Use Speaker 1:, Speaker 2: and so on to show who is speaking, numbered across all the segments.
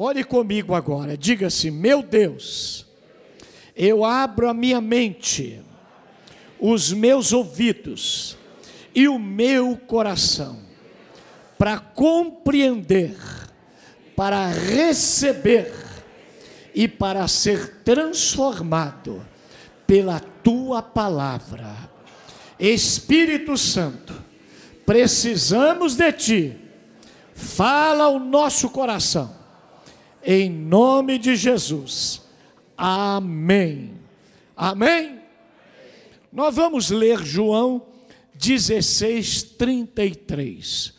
Speaker 1: Ore comigo agora, diga-se: Meu Deus, eu abro a minha mente, os meus ouvidos e o meu coração para compreender, para receber e para ser transformado pela tua palavra. Espírito Santo, precisamos de ti. Fala ao nosso coração em nome de Jesus. Amém. Amém. Nós vamos ler João 16, 33.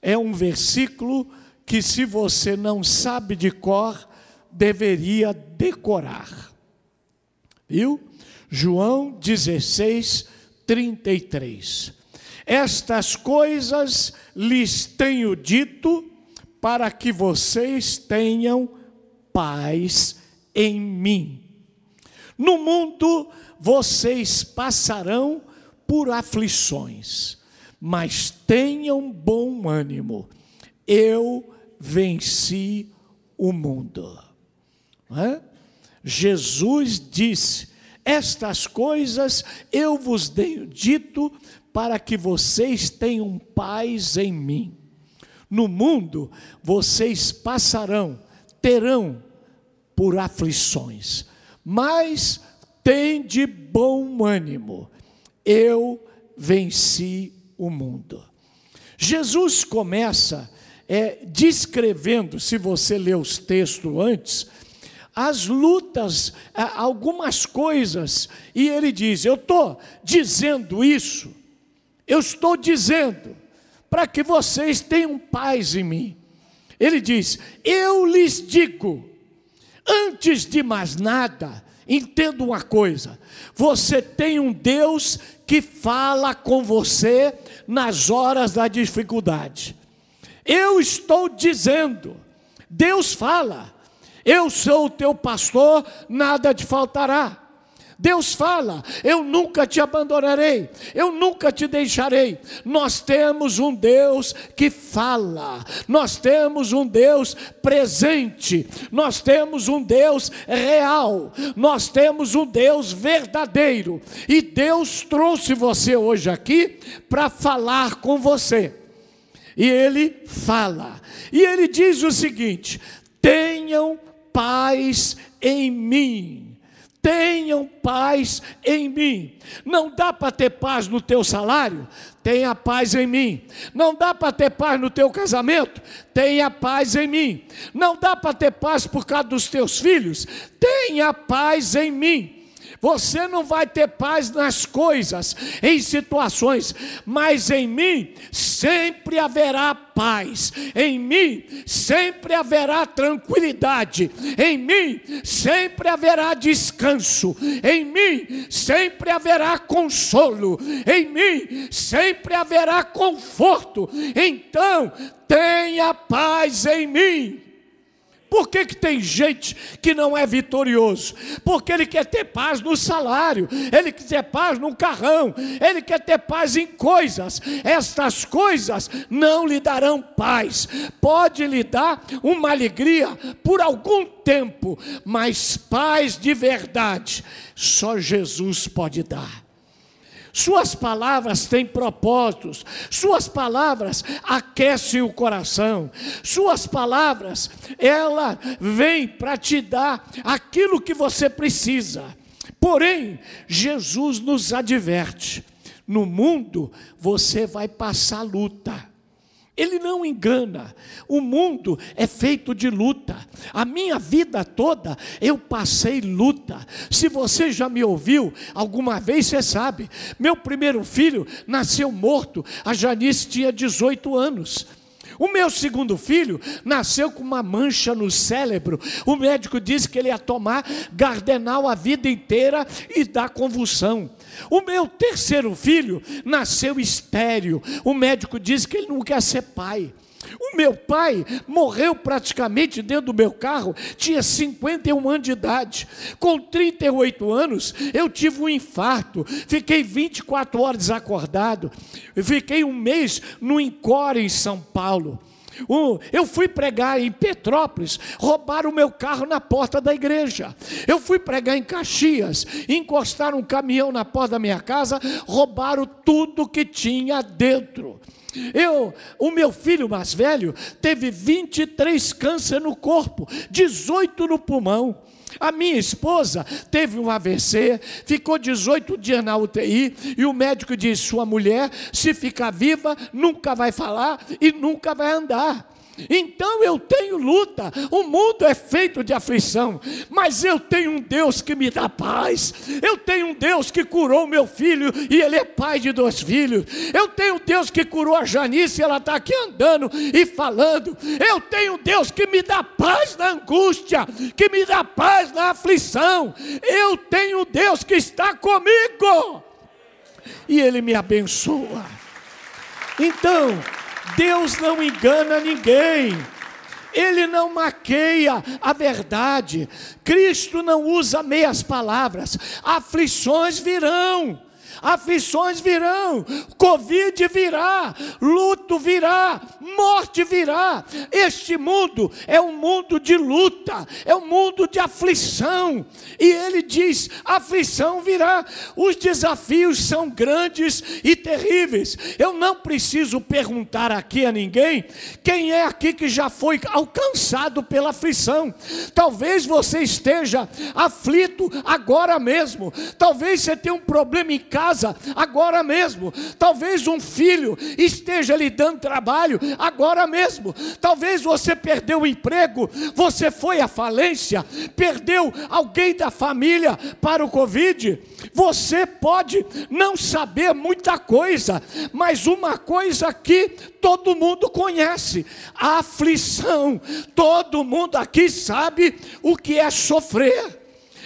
Speaker 1: É um versículo que, se você não sabe de cor, deveria decorar. Viu? João 16, 33. Estas coisas lhes tenho dito para que vocês tenham paz em mim. No mundo vocês passarão por aflições, mas tenham bom ânimo. Eu venci o mundo. Jesus disse: Estas coisas eu vos tenho dito para que vocês tenham paz em mim. No mundo vocês passarão, terão por aflições, mas tende bom ânimo. Eu venci o mundo. Jesus começa é, descrevendo, se você ler os textos antes, as lutas, algumas coisas, e ele diz: Eu estou dizendo isso, eu estou dizendo, para que vocês tenham paz em mim. Ele diz: Eu lhes digo, antes de mais nada, entenda uma coisa: você tem um Deus que fala com você nas horas da dificuldade. Eu estou dizendo, Deus fala, eu sou o teu pastor, nada te faltará. Deus fala: Eu nunca te abandonarei, eu nunca te deixarei. Nós temos um Deus que fala, nós temos um Deus presente, nós temos um Deus real, nós temos um Deus verdadeiro. E Deus trouxe você hoje aqui para falar com você. E Ele fala, e Ele diz o seguinte: tenham paz em mim tenham paz em mim. Não dá para ter paz no teu salário? Tenha paz em mim. Não dá para ter paz no teu casamento? Tenha paz em mim. Não dá para ter paz por causa dos teus filhos? Tenha paz em mim. Você não vai ter paz nas coisas, em situações, mas em mim sempre haverá paz, em mim sempre haverá tranquilidade, em mim sempre haverá descanso, em mim sempre haverá consolo, em mim sempre haverá conforto. Então, tenha paz em mim. Por que, que tem gente que não é vitorioso? Porque ele quer ter paz no salário, ele quer ter paz no carrão, ele quer ter paz em coisas. Estas coisas não lhe darão paz. Pode lhe dar uma alegria por algum tempo, mas paz de verdade só Jesus pode dar. Suas palavras têm propósitos, Suas palavras aquecem o coração, Suas palavras, ela vem para te dar aquilo que você precisa. Porém, Jesus nos adverte: no mundo você vai passar luta. Ele não engana. O mundo é feito de luta. A minha vida toda eu passei luta. Se você já me ouviu alguma vez, você sabe. Meu primeiro filho nasceu morto. A Janice tinha 18 anos. O meu segundo filho nasceu com uma mancha no cérebro. O médico disse que ele ia tomar gardenal a vida inteira e dar convulsão. O meu terceiro filho nasceu estéreo. O médico disse que ele não quer ser pai. O meu pai morreu praticamente dentro do meu carro, tinha 51 anos de idade. Com 38 anos, eu tive um infarto, fiquei 24 horas acordado, fiquei um mês no Encore em São Paulo. Eu fui pregar em Petrópolis, roubaram o meu carro na porta da igreja. Eu fui pregar em Caxias, encostaram um caminhão na porta da minha casa, roubaram tudo que tinha dentro. Eu, o meu filho mais velho teve 23 câncer no corpo, 18 no pulmão. A minha esposa teve um AVC, ficou 18 dias na UTI e o médico disse: sua mulher, se ficar viva, nunca vai falar e nunca vai andar. Então eu tenho luta. O mundo é feito de aflição, mas eu tenho um Deus que me dá paz. Eu tenho um Deus que curou meu filho e ele é pai de dois filhos. Eu tenho um Deus que curou a Janice e ela está aqui andando e falando. Eu tenho um Deus que me dá paz na angústia, que me dá paz na aflição. Eu tenho um Deus que está comigo e ele me abençoa. Então, Deus não engana ninguém. Ele não maqueia a verdade. Cristo não usa meias palavras. Aflições virão aflições virão, Covid virá, luto virá, morte virá. Este mundo é um mundo de luta, é um mundo de aflição. E ele diz: aflição virá. Os desafios são grandes e terríveis. Eu não preciso perguntar aqui a ninguém quem é aqui que já foi alcançado pela aflição. Talvez você esteja aflito agora mesmo. Talvez você tenha um problema em casa casa agora mesmo. Talvez um filho esteja lhe dando trabalho agora mesmo. Talvez você perdeu o emprego, você foi à falência, perdeu alguém da família para o Covid. Você pode não saber muita coisa, mas uma coisa que todo mundo conhece: a aflição. Todo mundo aqui sabe o que é sofrer.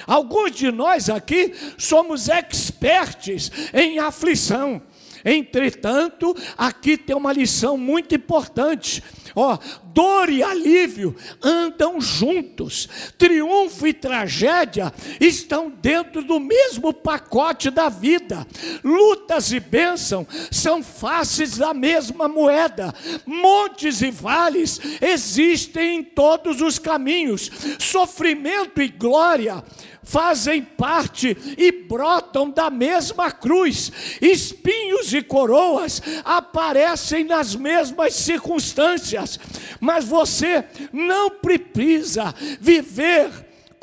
Speaker 1: Alguns de nós aqui somos expertos em aflição. Entretanto, aqui tem uma lição muito importante. Ó, dor e alívio andam juntos. Triunfo e tragédia estão dentro do mesmo pacote da vida. Lutas e bênção são faces da mesma moeda. Montes e vales existem em todos os caminhos. Sofrimento e glória fazem parte e brotam da mesma cruz. Espinhos e coroas aparecem nas mesmas circunstâncias, mas você não precisa viver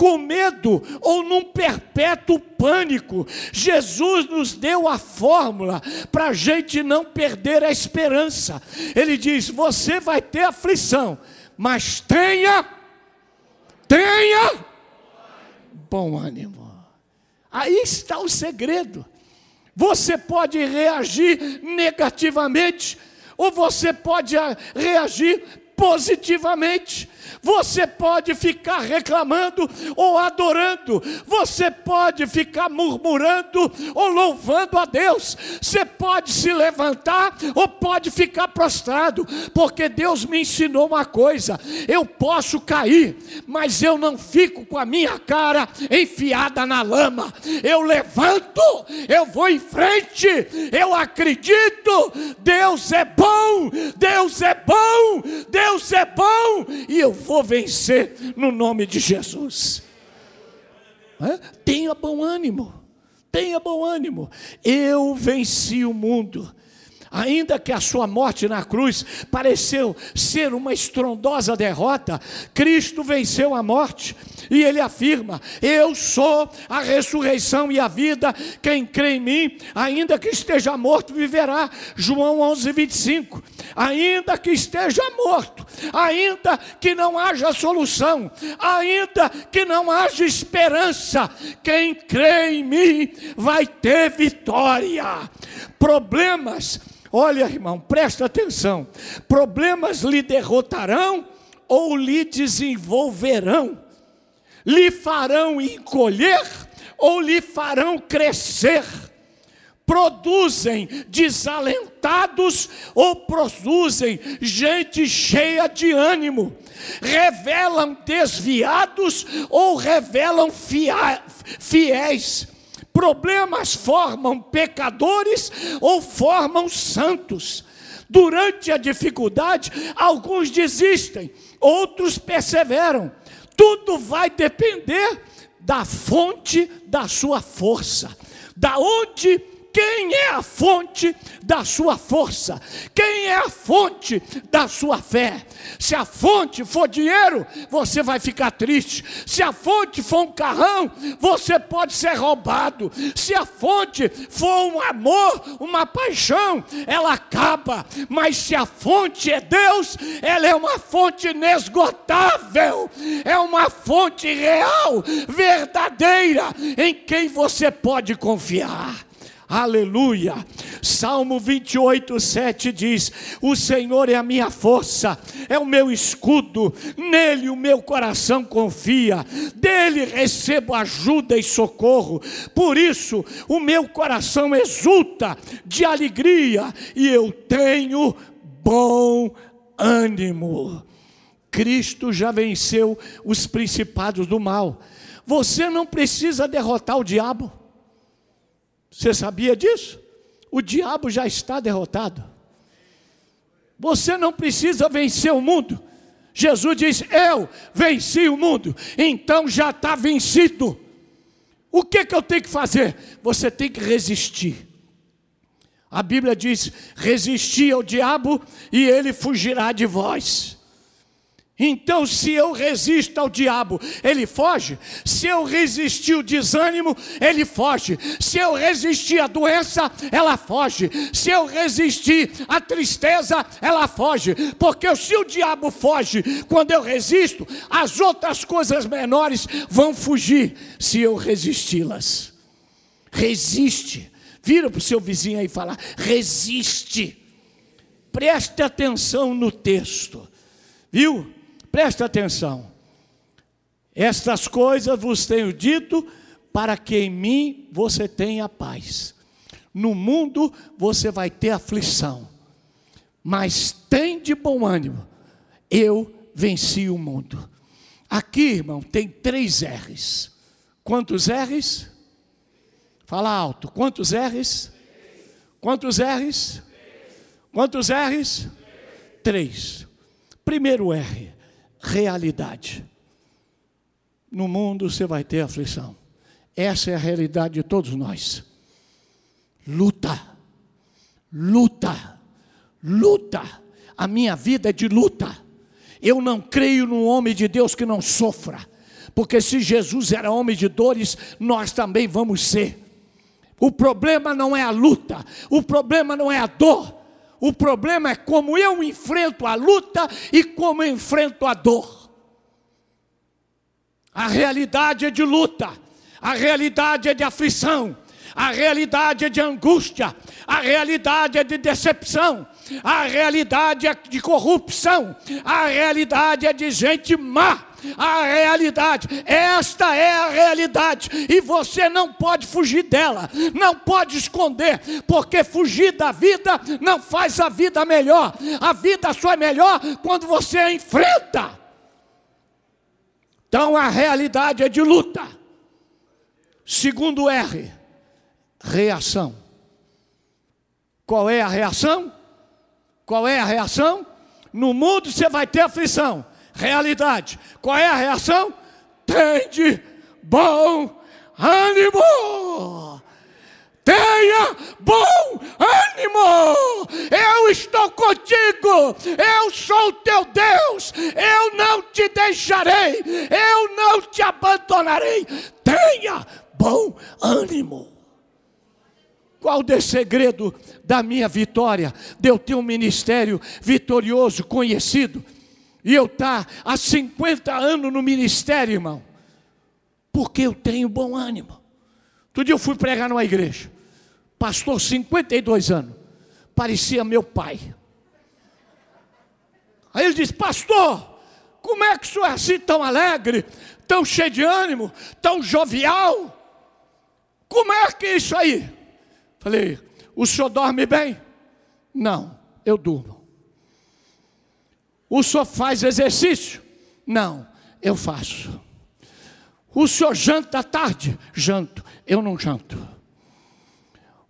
Speaker 1: com medo ou num perpétuo pânico. Jesus nos deu a fórmula para a gente não perder a esperança. Ele diz: você vai ter aflição, mas tenha, tenha bom ânimo. Aí está o segredo. Você pode reagir negativamente, ou você pode reagir positivamente. Você pode ficar reclamando ou adorando, você pode ficar murmurando ou louvando a Deus. Você pode se levantar ou pode ficar prostrado, porque Deus me ensinou uma coisa: eu posso cair, mas eu não fico com a minha cara enfiada na lama. Eu levanto, eu vou em frente, eu acredito. Deus é bom, Deus é bom, Deus é bom, e eu vou vencer no nome de Jesus. É? Tenha bom ânimo, tenha bom ânimo. Eu venci o mundo. Ainda que a sua morte na cruz pareceu ser uma estrondosa derrota, Cristo venceu a morte e ele afirma: Eu sou a ressurreição e a vida. Quem crê em mim, ainda que esteja morto, viverá. João 11, 25. Ainda que esteja morto, ainda que não haja solução, ainda que não haja esperança, quem crê em mim vai ter vitória. Problemas Olha, irmão, presta atenção. Problemas lhe derrotarão ou lhe desenvolverão? Lhe farão encolher ou lhe farão crescer? Produzem desalentados ou produzem gente cheia de ânimo? Revelam desviados ou revelam fiéis? Problemas formam pecadores ou formam santos? Durante a dificuldade, alguns desistem, outros perseveram. Tudo vai depender da fonte da sua força. Da onde quem é a fonte da sua força? Quem é a fonte da sua fé? Se a fonte for dinheiro, você vai ficar triste. Se a fonte for um carrão, você pode ser roubado. Se a fonte for um amor, uma paixão, ela acaba. Mas se a fonte é Deus, ela é uma fonte inesgotável, é uma fonte real, verdadeira, em quem você pode confiar. Aleluia. Salmo 28, 7 diz: O Senhor é a minha força, é o meu escudo, nele o meu coração confia, dele recebo ajuda e socorro. Por isso o meu coração exulta de alegria e eu tenho bom ânimo. Cristo já venceu os principados do mal. Você não precisa derrotar o diabo. Você sabia disso? O diabo já está derrotado. Você não precisa vencer o mundo. Jesus diz: Eu venci o mundo, então já está vencido. O que, que eu tenho que fazer? Você tem que resistir. A Bíblia diz: resistir ao diabo e ele fugirá de vós. Então, se eu resisto ao diabo, ele foge. Se eu resistir o desânimo, ele foge. Se eu resistir a doença, ela foge. Se eu resistir a tristeza, ela foge. Porque se o diabo foge quando eu resisto, as outras coisas menores vão fugir se eu resisti-las. Resiste. Vira para o seu vizinho aí e fala: resiste. Preste atenção no texto. Viu? Presta atenção. Estas coisas vos tenho dito para que em mim você tenha paz. No mundo você vai ter aflição, mas tem de bom ânimo. Eu venci o mundo. Aqui, irmão, tem três R's. Quantos R's? Fala alto. Quantos R's? Quantos R's? Quantos R's? Três. Primeiro R realidade. No mundo você vai ter aflição. Essa é a realidade de todos nós. Luta, luta, luta. A minha vida é de luta. Eu não creio num homem de Deus que não sofra, porque se Jesus era homem de dores, nós também vamos ser. O problema não é a luta, o problema não é a dor, o problema é como eu enfrento a luta e como eu enfrento a dor. A realidade é de luta, a realidade é de aflição, a realidade é de angústia, a realidade é de decepção, a realidade é de corrupção, a realidade é de gente má a realidade. Esta é a realidade e você não pode fugir dela, não pode esconder, porque fugir da vida não faz a vida melhor. A vida só é melhor quando você a enfrenta. Então a realidade é de luta. Segundo R, reação. Qual é a reação? Qual é a reação? No mundo você vai ter aflição realidade. Qual é a reação? Tende bom ânimo. Tenha bom ânimo. Eu estou contigo. Eu sou teu Deus. Eu não te deixarei. Eu não te abandonarei. Tenha bom ânimo. Qual o segredo da minha vitória? De eu ter um ministério vitorioso, conhecido e eu estar tá há 50 anos no ministério, irmão, porque eu tenho bom ânimo. Todo dia eu fui pregar numa igreja, pastor, 52 anos, parecia meu pai. Aí ele disse: Pastor, como é que o senhor é assim tão alegre, tão cheio de ânimo, tão jovial? Como é que é isso aí? Falei: O senhor dorme bem? Não, eu durmo. O senhor faz exercício? Não, eu faço. O senhor janta tarde? Janto, eu não janto.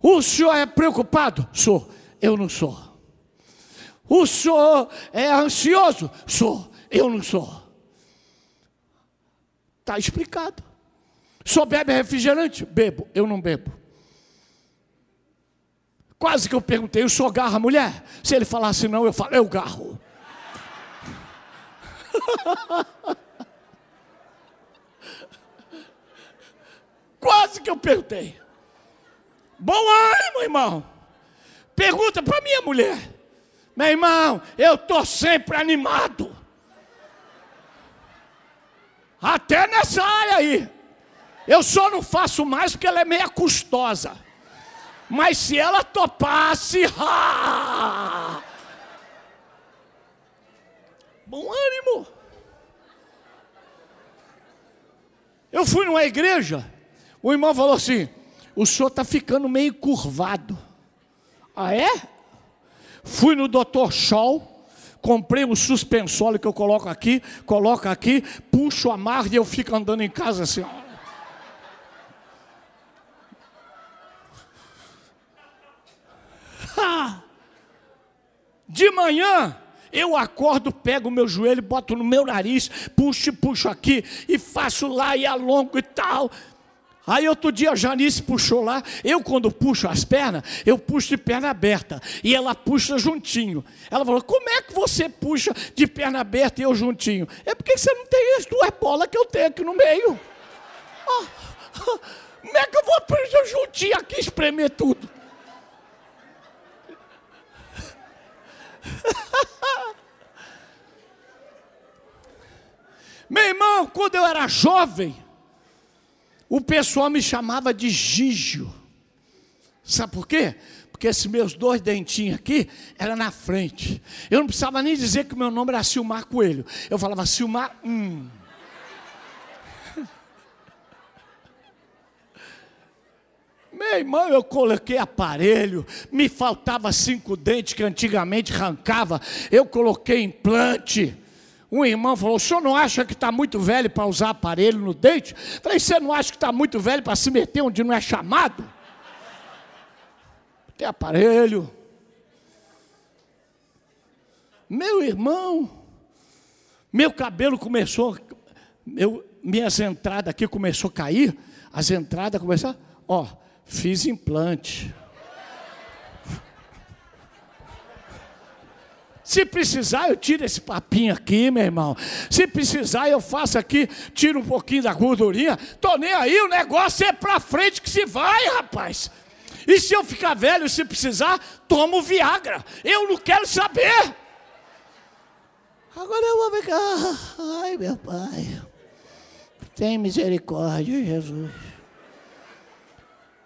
Speaker 1: O senhor é preocupado? Sou, eu não sou. O senhor é ansioso? Sou, eu não sou. Está explicado. Só bebe refrigerante? Bebo, eu não bebo. Quase que eu perguntei, o senhor garra mulher? Se ele falasse não, eu falo, eu garro. Quase que eu perguntei. Bom ânimo, irmão. Pergunta para minha mulher. Meu irmão, eu estou sempre animado. Até nessa área aí. Eu só não faço mais porque ela é meia custosa. Mas se ela topasse, ah! Bom ânimo. Eu fui numa igreja, o irmão falou assim: o senhor está ficando meio curvado. Ah, é? Fui no doutor Shaw, comprei um suspensório que eu coloco aqui, coloco aqui, puxo a marra e eu fico andando em casa assim. De manhã, eu acordo, pego o meu joelho, boto no meu nariz, puxo e puxo aqui, e faço lá e alongo e tal. Aí outro dia a Janice puxou lá, eu quando puxo as pernas, eu puxo de perna aberta, e ela puxa juntinho. Ela falou, como é que você puxa de perna aberta e eu juntinho? É porque você não tem as duas bolas que eu tenho aqui no meio. Ah, como é que eu vou puxar juntinho aqui espremer tudo? Meu irmão, quando eu era jovem, o pessoal me chamava de Gígio. Sabe por quê? Porque esses meus dois dentinhos aqui eram na frente. Eu não precisava nem dizer que meu nome era Silmar Coelho. Eu falava Silmar, hum. Meu irmão, eu coloquei aparelho, me faltava cinco dentes que antigamente arrancava, eu coloquei implante. Um irmão falou: o senhor não acha que está muito velho para usar aparelho no dente? Falei: você não acha que está muito velho para se meter onde não é chamado? Tem aparelho. Meu irmão, meu cabelo começou, meu, minhas entradas aqui começou a cair, as entradas começaram, ó, Fiz implante. Se precisar, eu tiro esse papinho aqui, meu irmão. Se precisar, eu faço aqui, tiro um pouquinho da gordurinha. Tô nem aí, o negócio é pra frente que se vai, rapaz. E se eu ficar velho, se precisar, tomo Viagra. Eu não quero saber. Agora eu vou ficar. Ai, meu pai. Tem misericórdia, Jesus.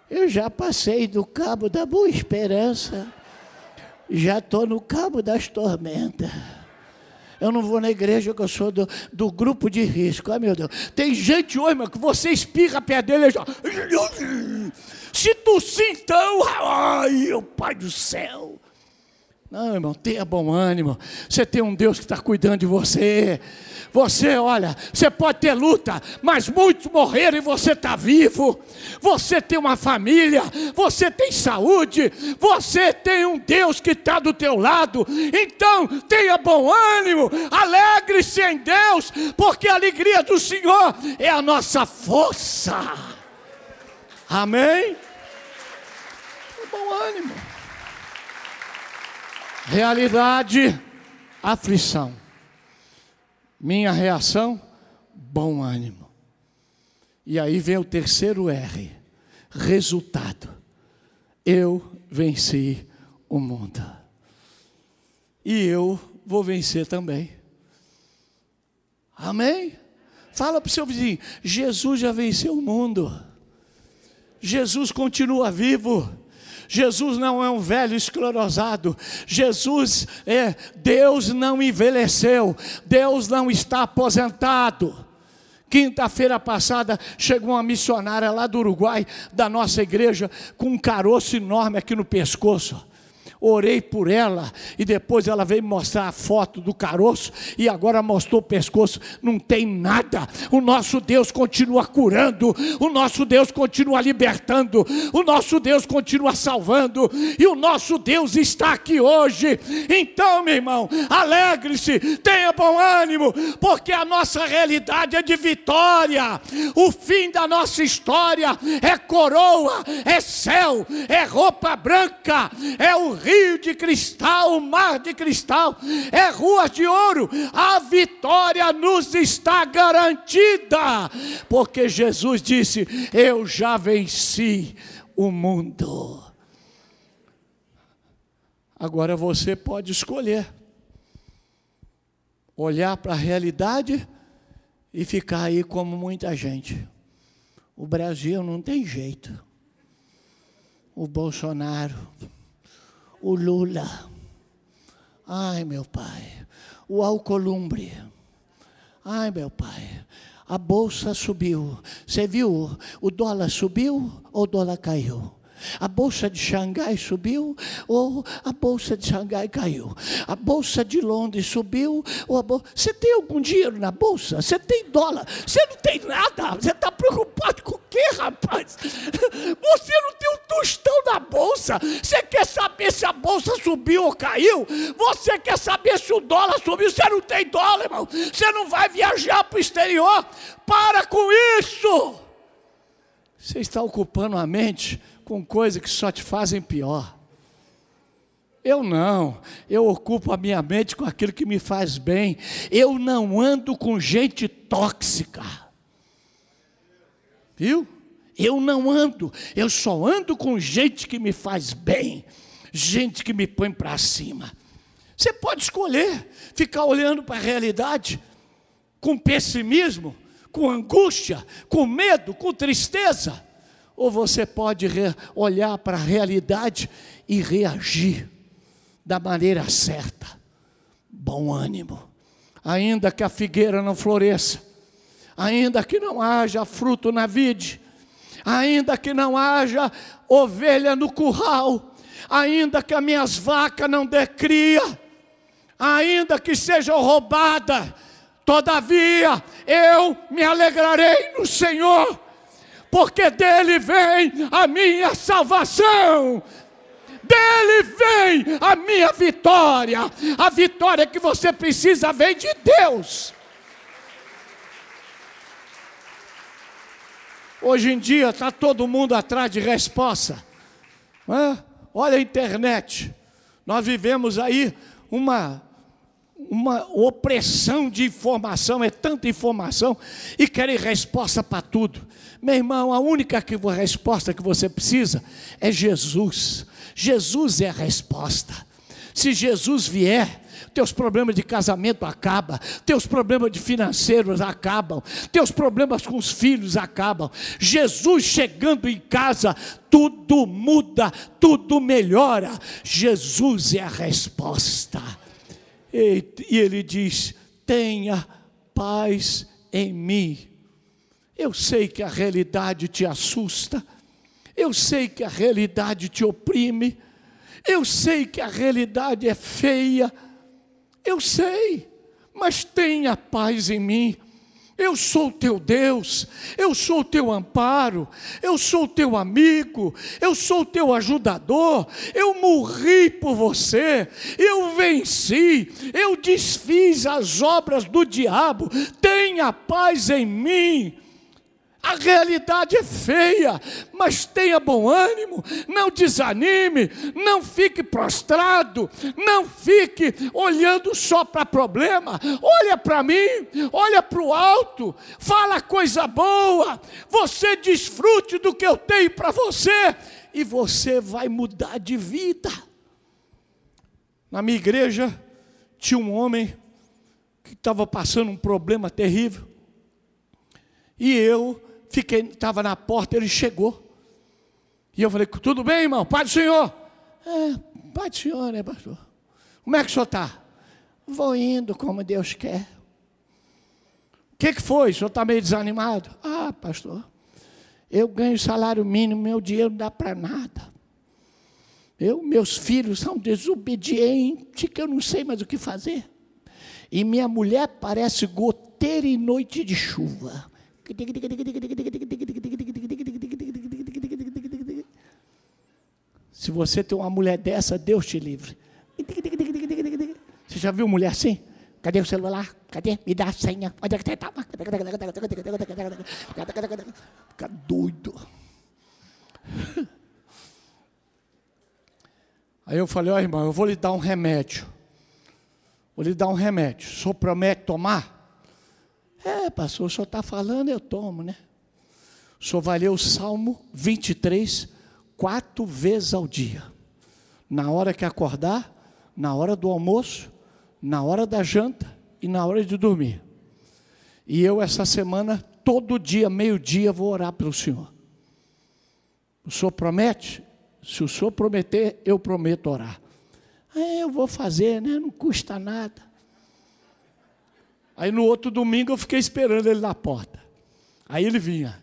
Speaker 1: Eu já passei do cabo da boa esperança, já estou no cabo das tormentas. Eu não vou na igreja que eu sou do, do grupo de risco. Ai meu Deus. Tem gente hoje, meu, que você espirra perto dele e já. Se tossir então, ai, meu Pai do céu. Não, irmão, tenha bom ânimo. Você tem um Deus que está cuidando de você. Você, olha, você pode ter luta, mas muitos morreram e você está vivo. Você tem uma família, você tem saúde, você tem um Deus que está do teu lado. Então, tenha bom ânimo, alegre-se em Deus, porque a alegria do Senhor é a nossa força. Amém? Bom ânimo. Realidade, aflição. Minha reação, bom ânimo. E aí vem o terceiro R, resultado. Eu venci o mundo. E eu vou vencer também. Amém? Fala para o seu vizinho: Jesus já venceu o mundo. Jesus continua vivo. Jesus não é um velho esclerosado. Jesus é Deus não envelheceu. Deus não está aposentado. Quinta-feira passada chegou uma missionária lá do Uruguai, da nossa igreja, com um caroço enorme aqui no pescoço. Orei por ela e depois ela veio mostrar a foto do caroço e agora mostrou o pescoço. Não tem nada. O nosso Deus continua curando, o nosso Deus continua libertando, o nosso Deus continua salvando e o nosso Deus está aqui hoje. Então, meu irmão, alegre-se, tenha bom ânimo, porque a nossa realidade é de vitória. O fim da nossa história é coroa, é céu, é roupa branca, é o rio de cristal, o mar de cristal, é ruas de ouro. A vitória nos está garantida, porque Jesus disse: Eu já venci o mundo. Agora você pode escolher olhar para a realidade e ficar aí como muita gente. O Brasil não tem jeito. O Bolsonaro o Lula. Ai, meu pai. O Alcolumbre. Ai, meu pai. A bolsa subiu. Você viu? O dólar subiu ou o dólar caiu? A bolsa de Xangai subiu ou a bolsa de Xangai caiu? A bolsa de Londres subiu ou a bolsa. Você tem algum dinheiro na bolsa? Você tem dólar? Você não tem nada? Você está preocupado com o quê, rapaz? Você não tem um tostão na bolsa? Você quer saber se a bolsa subiu ou caiu? Você quer saber se o dólar subiu? Você não tem dólar, irmão. Você não vai viajar para o exterior. Para com isso! Você está ocupando a mente com coisas que só te fazem pior. Eu não, eu ocupo a minha mente com aquilo que me faz bem. Eu não ando com gente tóxica. Viu? Eu não ando, eu só ando com gente que me faz bem, gente que me põe para cima. Você pode escolher ficar olhando para a realidade com pessimismo, com angústia, com medo, com tristeza ou você pode olhar para a realidade e reagir da maneira certa. Bom ânimo. Ainda que a figueira não floresça, ainda que não haja fruto na vide, ainda que não haja ovelha no curral, ainda que as minhas vacas não dê cria, ainda que sejam roubadas, todavia eu me alegrarei no Senhor porque dele vem a minha salvação. Dele vem a minha vitória. A vitória que você precisa vem de Deus. Hoje em dia está todo mundo atrás de resposta. Olha a internet. Nós vivemos aí uma uma opressão de informação, é tanta informação, e querem resposta para tudo. Meu irmão, a única que, resposta que você precisa é Jesus. Jesus é a resposta. Se Jesus vier, teus problemas de casamento acabam, teus problemas de financeiros acabam, teus problemas com os filhos acabam. Jesus chegando em casa, tudo muda, tudo melhora. Jesus é a resposta. E, e ele diz: tenha paz em mim. Eu sei que a realidade te assusta, eu sei que a realidade te oprime, eu sei que a realidade é feia, eu sei, mas tenha paz em mim. Eu sou teu Deus, eu sou teu amparo, eu sou teu amigo, eu sou teu ajudador, eu morri por você, eu venci, eu desfiz as obras do diabo, tenha paz em mim. A realidade é feia, mas tenha bom ânimo, não desanime, não fique prostrado, não fique olhando só para problema. Olha para mim, olha para o alto, fala coisa boa. Você desfrute do que eu tenho para você e você vai mudar de vida. Na minha igreja tinha um homem que estava passando um problema terrível. E eu fiquei, estava na porta, ele chegou. E eu falei, tudo bem, irmão? Pai do Senhor. É, Pai do Senhor, né, pastor? Como é que o senhor está? Vou indo como Deus quer. O que, que foi? O senhor está meio desanimado? Ah, pastor, eu ganho salário mínimo, meu dinheiro não dá para nada. Eu, meus filhos são desobedientes, que eu não sei mais o que fazer. E minha mulher parece goteira em noite de chuva. Se você tem uma mulher dessa, Deus te livre. Você já viu mulher assim? Cadê o celular? Cadê? Me dá a senha. Onde é que você está? Fica doido. Aí eu falei, ó oh, irmão, eu vou lhe dar um remédio. Vou lhe dar um remédio. O senhor promete tomar? É, pastor, o senhor está falando, eu tomo, né? O senhor vai ler o Salmo 23, quatro vezes ao dia. Na hora que acordar, na hora do almoço, na hora da janta e na hora de dormir. E eu, essa semana, todo dia, meio-dia, vou orar pelo Senhor. O Senhor promete? Se o Senhor prometer, eu prometo orar. É, eu vou fazer, né? Não custa nada. Aí no outro domingo eu fiquei esperando ele na porta. Aí ele vinha.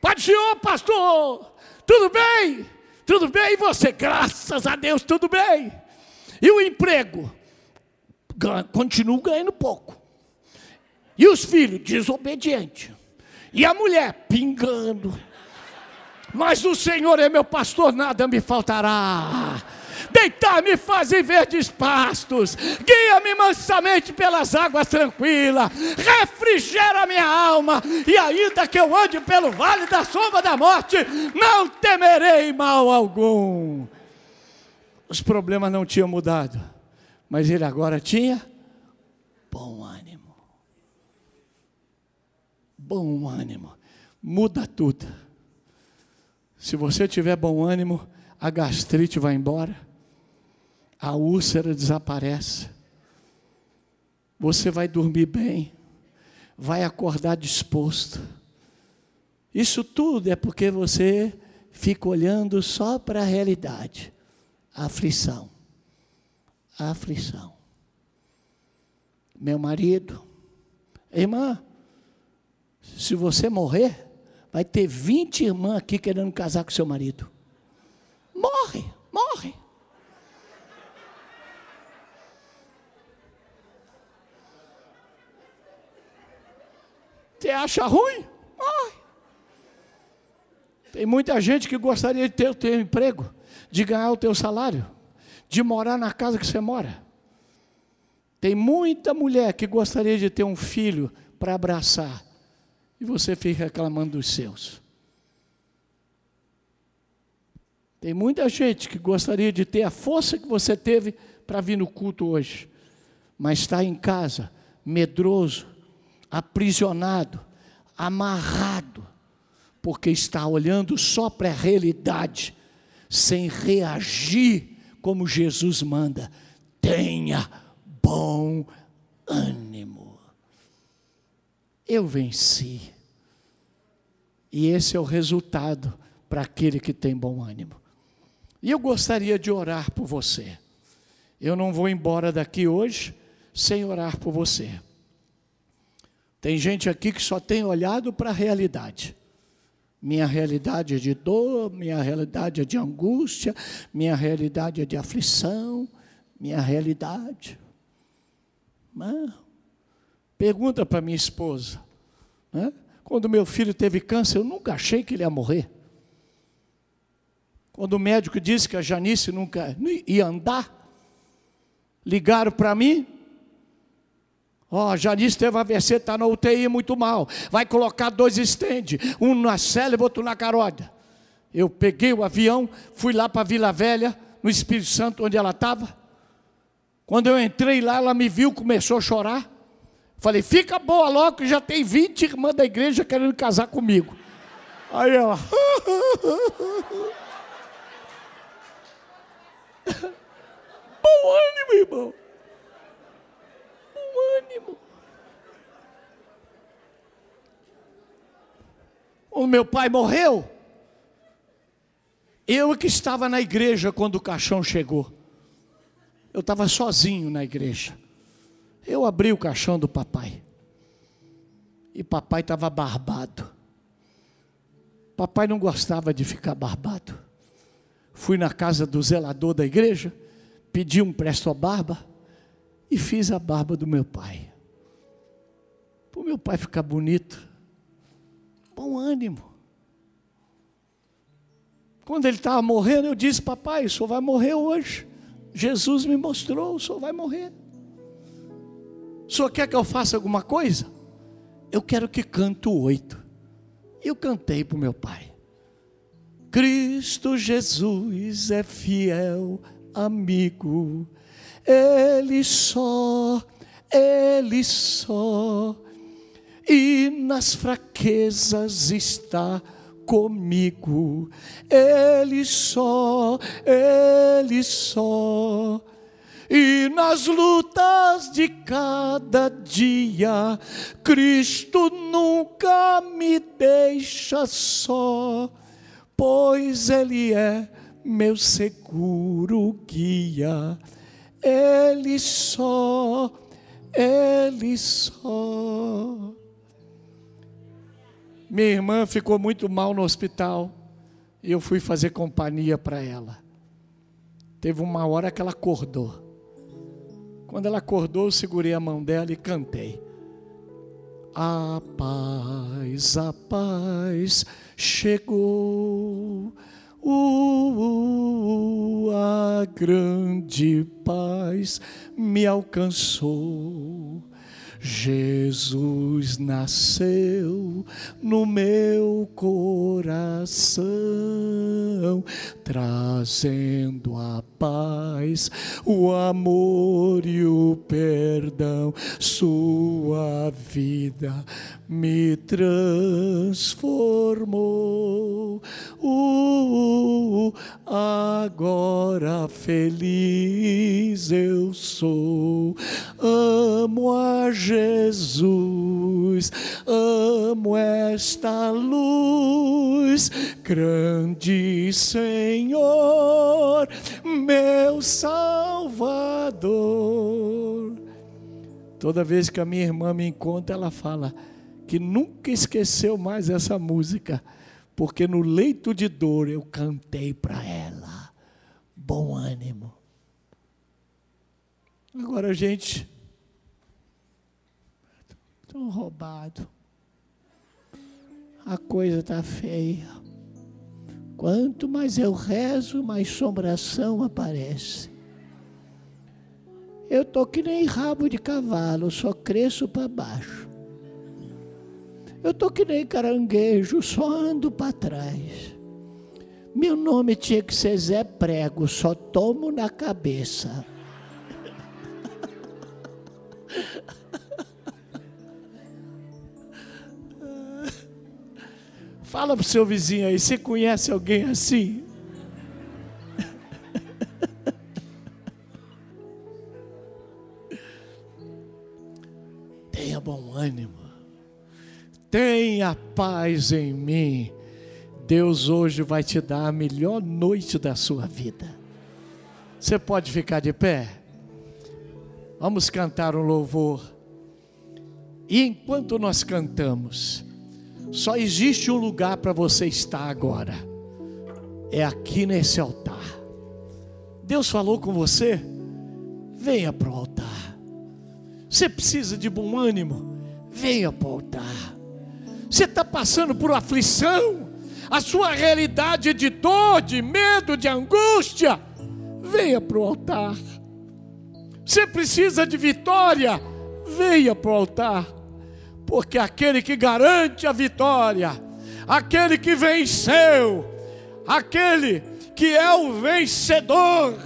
Speaker 1: Pai do Senhor, pastor, tudo bem? Tudo bem? E você? Graças a Deus, tudo bem. E o emprego? Continuo ganhando pouco. E os filhos? Desobedientes. E a mulher? Pingando. Mas o Senhor é meu pastor, nada me faltará. Deitar-me faz em verdes pastos, guia-me mansamente pelas águas tranquilas, refrigera minha alma, e ainda que eu ande pelo vale da sombra da morte, não temerei mal algum. Os problemas não tinham mudado, mas ele agora tinha bom ânimo. Bom ânimo, muda tudo. Se você tiver bom ânimo, a gastrite vai embora a úlcera desaparece, você vai dormir bem, vai acordar disposto. Isso tudo é porque você fica olhando só para a realidade, a aflição, a aflição. Meu marido, irmã, se você morrer, vai ter 20 irmãs aqui querendo casar com seu marido. Morre, morre. Você acha ruim? Morre. Tem muita gente que gostaria de ter o teu emprego, de ganhar o teu salário, de morar na casa que você mora. Tem muita mulher que gostaria de ter um filho para abraçar, e você fica reclamando dos seus. Tem muita gente que gostaria de ter a força que você teve para vir no culto hoje, mas está em casa, medroso, aprisionado, amarrado, porque está olhando só para a realidade, sem reagir como Jesus manda. Tenha bom ânimo. Eu venci. E esse é o resultado para aquele que tem bom ânimo. E eu gostaria de orar por você. Eu não vou embora daqui hoje sem orar por você. Tem gente aqui que só tem olhado para a realidade. Minha realidade é de dor, minha realidade é de angústia, minha realidade é de aflição, minha realidade. Mas, pergunta para minha esposa. Né? Quando meu filho teve câncer, eu nunca achei que ele ia morrer. Quando o médico disse que a Janice nunca ia andar, ligaram para mim, Ó, oh, Janice teve AVC, está na UTI muito mal. Vai colocar dois estende, um na e outro na carótida. Eu peguei o avião, fui lá para Vila Velha, no Espírito Santo, onde ela estava. Quando eu entrei lá, ela me viu, começou a chorar. Falei, fica boa logo, que já tem 20 irmãs da igreja querendo casar comigo. Aí ela. Bom ânimo, irmão ânimo. O meu pai morreu. Eu que estava na igreja quando o caixão chegou. Eu estava sozinho na igreja. Eu abri o caixão do papai. e papai estava barbado. Papai não gostava de ficar barbado. Fui na casa do zelador da igreja, pedi um presto barba e fiz a barba do meu pai. Para o meu pai ficar bonito, bom ânimo. Quando ele estava morrendo, eu disse: Papai, o senhor vai morrer hoje. Jesus me mostrou: o senhor vai morrer. O senhor quer que eu faça alguma coisa? Eu quero que canto oito. Eu cantei para o meu pai. Cristo Jesus é fiel amigo, Ele só, Ele só, e nas fraquezas está comigo, Ele só, Ele só. E nas lutas de cada dia, Cristo nunca me deixa só, pois Ele é meu seguro guia. Ele só, Ele só. Minha irmã ficou muito mal no hospital e eu fui fazer companhia para ela. Teve uma hora que ela acordou. Quando ela acordou, eu segurei a mão dela e cantei. A paz, a paz chegou. Uh, a grande paz me alcançou. Jesus nasceu no meu coração, trazendo a paz, o amor e o perdão. Sua vida me transformou. Uh, agora feliz eu sou. Amo a Jesus, amo esta luz, grande Senhor, meu Salvador. Toda vez que a minha irmã me encontra, ela fala que nunca esqueceu mais essa música, porque no leito de dor eu cantei para ela. Bom ânimo. Agora, gente, Estou roubado. A coisa está feia. Quanto mais eu rezo, mais sombração aparece. Eu estou que nem rabo de cavalo, só cresço para baixo. Eu estou que nem caranguejo, só ando para trás. Meu nome tinha que ser Zé Prego, só tomo na cabeça. Fala para o seu vizinho aí, você conhece alguém assim? Tenha bom ânimo, tenha paz em mim. Deus hoje vai te dar a melhor noite da sua vida. Você pode ficar de pé? Vamos cantar um louvor. E enquanto nós cantamos, só existe um lugar para você estar agora. É aqui nesse altar. Deus falou com você? Venha para o altar. Você precisa de bom ânimo? Venha para o altar. Você está passando por aflição? A sua realidade é de dor, de medo, de angústia? Venha para o altar. Você precisa de vitória? Venha para o altar porque aquele que garante a vitória, aquele que venceu, aquele que é o vencedor,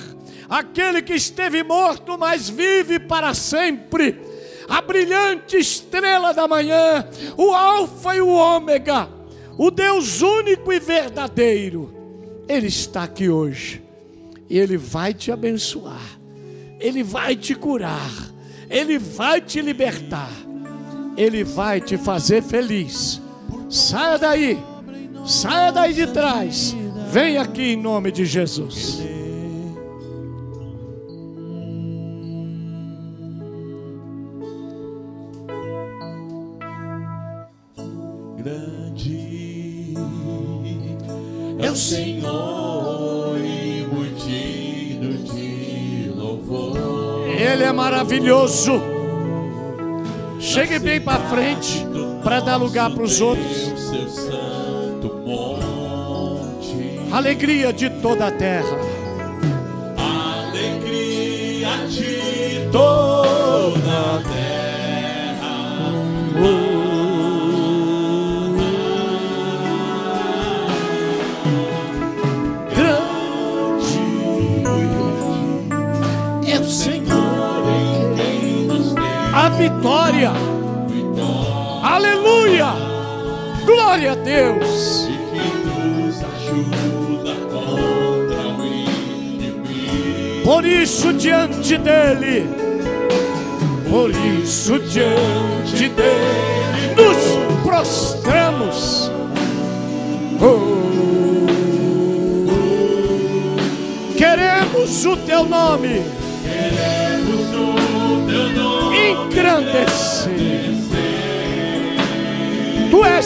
Speaker 1: aquele que esteve morto, mas vive para sempre, a brilhante estrela da manhã, o Alfa e o Ômega, o Deus único e verdadeiro, Ele está aqui hoje, e Ele vai te abençoar, Ele vai te curar, Ele vai te libertar ele vai te fazer feliz. Saia daí, saia daí de trás, vem aqui em nome de Jesus.
Speaker 2: grande é o Senhor e digno de louvor.
Speaker 1: Ele é maravilhoso. Chegue bem para frente para dar lugar para os outros. Alegria de toda a terra.
Speaker 2: alegria de toda a terra.
Speaker 1: Glória a Deus.
Speaker 2: e que nos ajuda contra o inimigo.
Speaker 1: Por isso diante dele, por isso diante dele, nos prostramos. Oh. Queremos o teu nome
Speaker 2: Queremos o teu nome
Speaker 1: engrandecer.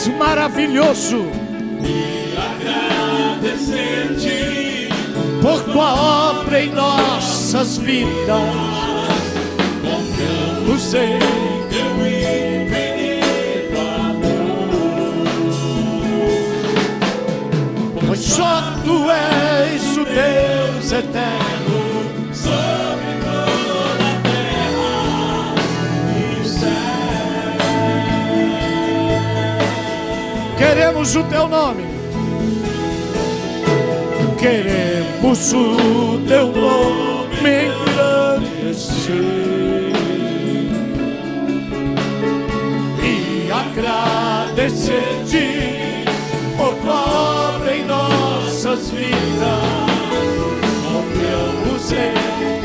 Speaker 1: És maravilhoso
Speaker 2: agradecer-te.
Speaker 1: por tua obra em nossas vidas. Confiamos em
Speaker 2: Teu infinito
Speaker 1: Pois só tu és o Deus Queremos o teu nome. Queremos o teu nome engrandecer. E agradecer-te por tua obra em nossas vidas. Confiamos em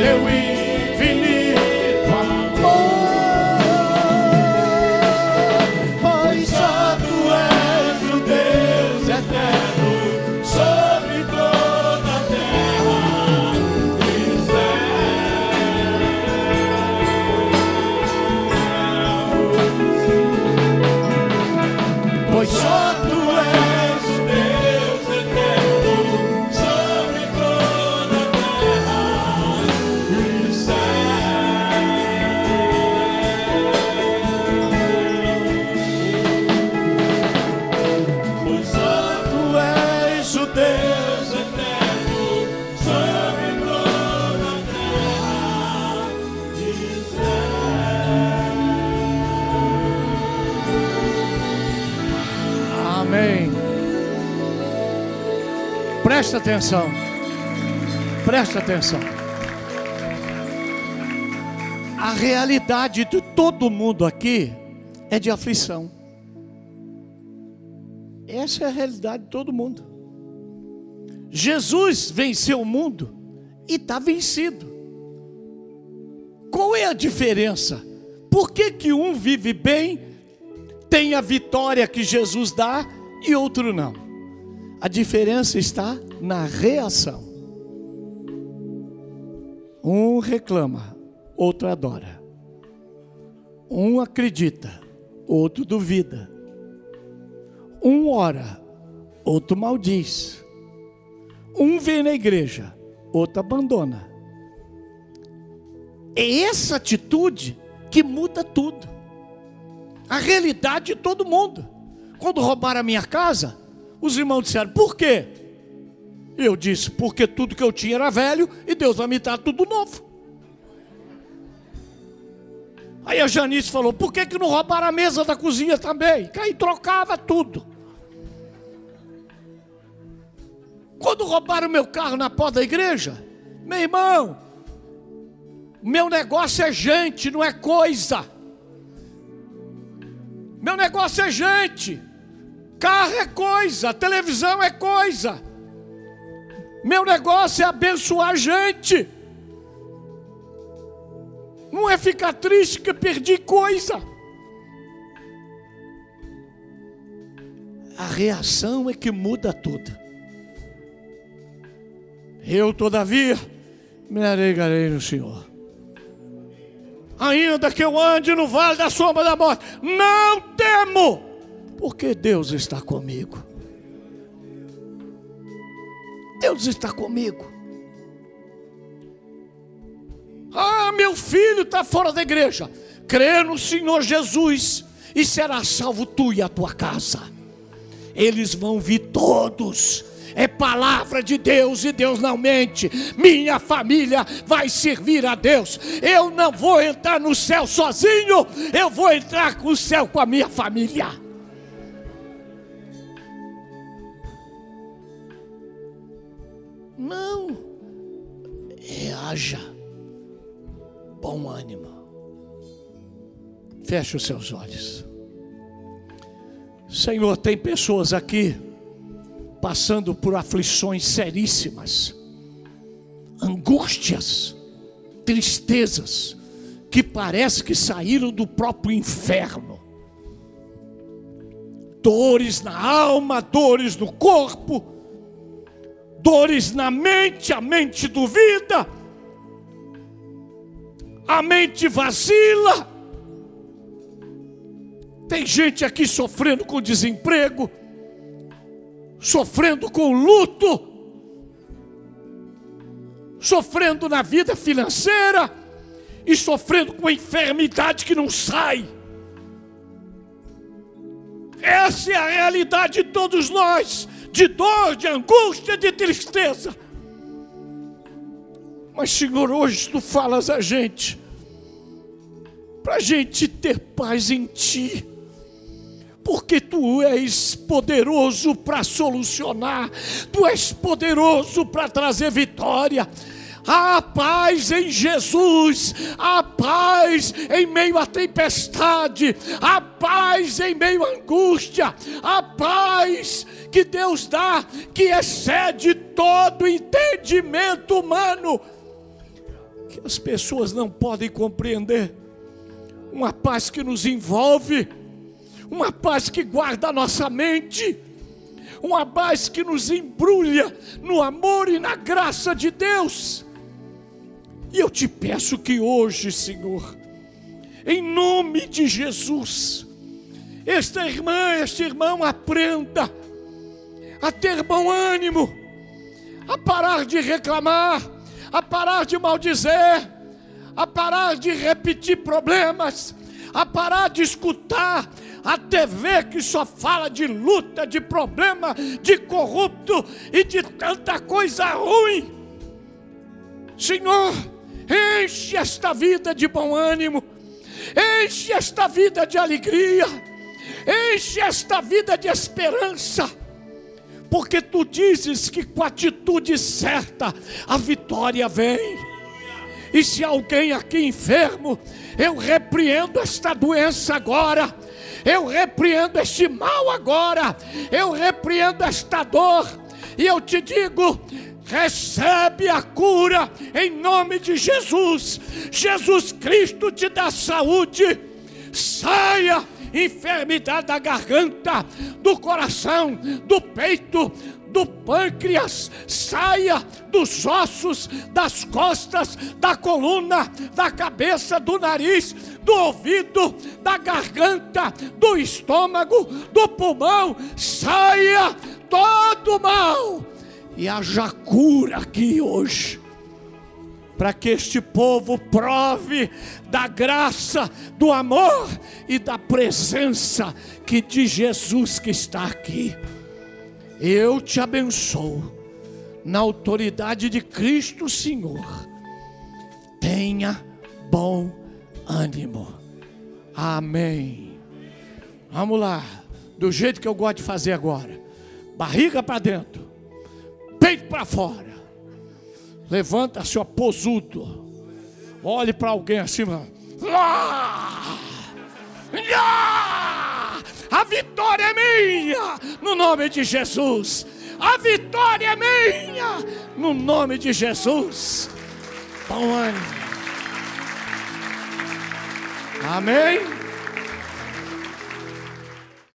Speaker 1: Presta atenção. Presta atenção. A realidade de todo mundo aqui é de aflição. Essa é a realidade de todo mundo. Jesus venceu o mundo e está vencido. Qual é a diferença? Por que, que um vive bem tem a vitória que Jesus dá e outro não. A diferença está na reação. Um reclama, outro adora. Um acredita, outro duvida. Um ora, outro maldiz. Um vem na igreja, outro abandona. É essa atitude que muda tudo. A realidade de todo mundo. Quando roubaram a minha casa, os irmãos disseram: por quê? Eu disse: porque tudo que eu tinha era velho e Deus vai me dar tudo novo. Aí a Janice falou: por que, que não roubaram a mesa da cozinha também? Que aí trocava tudo. Quando roubaram meu carro na porta da igreja, meu irmão, meu negócio é gente, não é coisa. Meu negócio é gente. Carro é coisa, televisão é coisa. Meu negócio é abençoar gente. Não é ficar triste que perdi coisa. A reação é que muda tudo. Eu, todavia, me alegrarei no Senhor. Ainda que eu ande no vale da sombra da morte, não temo, Porque Deus está comigo. Deus está comigo. Ah, meu filho está fora da igreja. Crê no Senhor Jesus e será salvo tu e a tua casa. Eles vão vir todos. É palavra de Deus e Deus não mente. Minha família vai servir a Deus. Eu não vou entrar no céu sozinho, eu vou entrar no céu com a minha família. Não, reaja, bom ânimo. Feche os seus olhos. Senhor, tem pessoas aqui passando por aflições seríssimas, angústias, tristezas, que parece que saíram do próprio inferno. Dores na alma, dores no corpo, dores na mente, a mente duvida, a mente vacila. Tem gente aqui sofrendo com desemprego, sofrendo com luto, sofrendo na vida financeira e sofrendo com enfermidade que não sai. Essa é a realidade de todos nós, de dor, de angústia, de tristeza. Mas, Senhor, hoje tu falas a gente, para a gente ter paz em Ti porque tu és poderoso para solucionar, tu és poderoso para trazer vitória. Há paz em Jesus, há paz em meio à tempestade, há paz em meio à angústia, há paz que Deus dá que excede todo entendimento humano, que as pessoas não podem compreender. Uma paz que nos envolve uma paz que guarda a nossa mente, uma paz que nos embrulha no amor e na graça de Deus. E eu te peço que hoje, Senhor, em nome de Jesus, esta irmã, este irmão aprenda a ter bom ânimo, a parar de reclamar, a parar de maldizer, a parar de repetir problemas, a parar de escutar a TV que só fala de luta, de problema, de corrupto e de tanta coisa ruim. Senhor, enche esta vida de bom ânimo, enche esta vida de alegria, enche esta vida de esperança. Porque tu dizes que com atitude certa a vitória vem. E se alguém aqui enfermo, eu repreendo esta doença agora. Eu repreendo este mal agora, eu repreendo esta dor, e eu te digo: recebe a cura em nome de Jesus. Jesus Cristo te dá saúde. Saia enfermidade da garganta, do coração, do peito, do pâncreas, saia dos ossos, das costas, da coluna, da cabeça, do nariz, do ouvido, da garganta, do estômago, do pulmão, saia todo mal e haja cura aqui hoje. Para que este povo prove da graça, do amor e da presença que de Jesus que está aqui. Eu te abençoo, na autoridade de Cristo Senhor. Tenha bom ânimo. Amém. Vamos lá, do jeito que eu gosto de fazer agora: barriga para dentro, peito para fora. Levanta seu posudo. Olhe para alguém acima. Ah! Ah! A vitória é minha, no nome de Jesus. A vitória é minha, no nome de Jesus. Bom ano. Amém.